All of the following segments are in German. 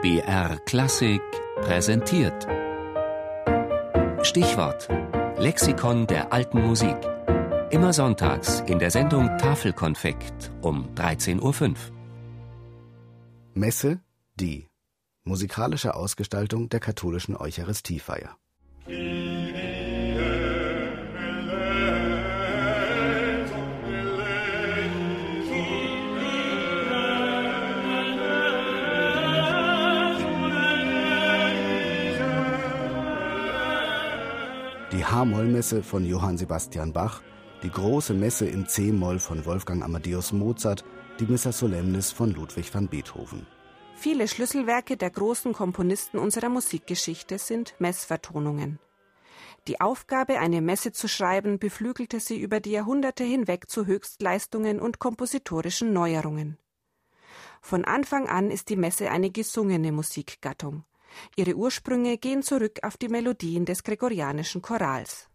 BR Klassik präsentiert. Stichwort: Lexikon der alten Musik. Immer sonntags in der Sendung Tafelkonfekt um 13.05 Uhr. Messe, die musikalische Ausgestaltung der katholischen Eucharistiefeier. Die H-Moll-Messe von Johann Sebastian Bach, die große Messe in C-Moll von Wolfgang Amadeus Mozart, die Missa Solemnis von Ludwig van Beethoven. Viele Schlüsselwerke der großen Komponisten unserer Musikgeschichte sind Messvertonungen. Die Aufgabe, eine Messe zu schreiben, beflügelte sie über die Jahrhunderte hinweg zu Höchstleistungen und kompositorischen Neuerungen. Von Anfang an ist die Messe eine gesungene Musikgattung. Ihre Ursprünge gehen zurück auf die Melodien des gregorianischen Chorals.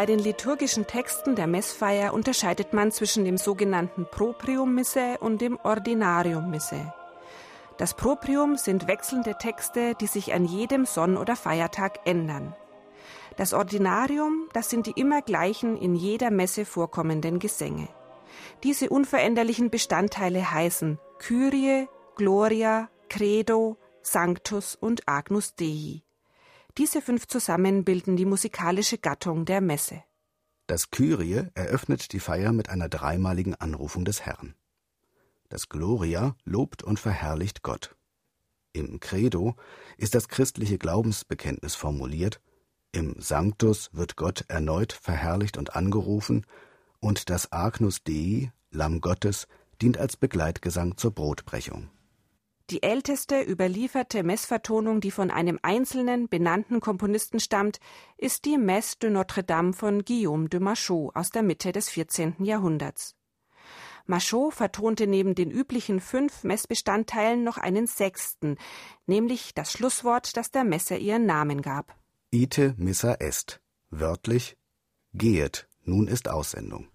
Bei den liturgischen Texten der Messfeier unterscheidet man zwischen dem sogenannten Proprium Missae und dem Ordinarium Missae. Das Proprium sind wechselnde Texte, die sich an jedem Sonn- oder Feiertag ändern. Das Ordinarium, das sind die immer gleichen in jeder Messe vorkommenden Gesänge. Diese unveränderlichen Bestandteile heißen Kyrie, Gloria, Credo, Sanctus und Agnus Dei. Diese fünf zusammen bilden die musikalische Gattung der Messe. Das Kyrie eröffnet die Feier mit einer dreimaligen Anrufung des Herrn. Das Gloria lobt und verherrlicht Gott. Im Credo ist das christliche Glaubensbekenntnis formuliert, im Sanctus wird Gott erneut verherrlicht und angerufen, und das Agnus Dei, Lamm Gottes, dient als Begleitgesang zur Brotbrechung. Die älteste überlieferte Messvertonung, die von einem einzelnen benannten Komponisten stammt, ist die Messe de Notre-Dame von Guillaume de Machaut aus der Mitte des 14. Jahrhunderts. Machaut vertonte neben den üblichen fünf Messbestandteilen noch einen sechsten, nämlich das Schlusswort, das der Messe ihren Namen gab. Ite missa est, wörtlich Gehet, nun ist Aussendung.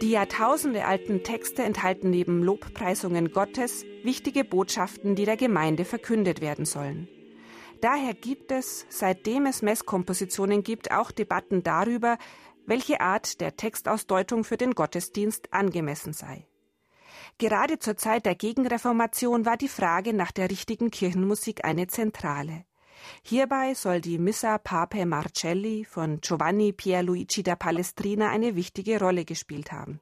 Die jahrtausendealten Texte enthalten neben Lobpreisungen Gottes wichtige Botschaften, die der Gemeinde verkündet werden sollen. Daher gibt es, seitdem es Messkompositionen gibt, auch Debatten darüber, welche Art der Textausdeutung für den Gottesdienst angemessen sei. Gerade zur Zeit der Gegenreformation war die Frage nach der richtigen Kirchenmusik eine zentrale. Hierbei soll die Missa Pape Marcelli von Giovanni Pierluigi da Palestrina eine wichtige Rolle gespielt haben.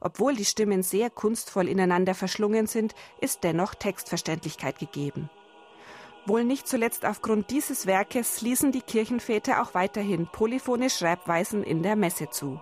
Obwohl die Stimmen sehr kunstvoll ineinander verschlungen sind, ist dennoch Textverständlichkeit gegeben. Wohl nicht zuletzt aufgrund dieses Werkes ließen die Kirchenväter auch weiterhin polyphone Schreibweisen in der Messe zu.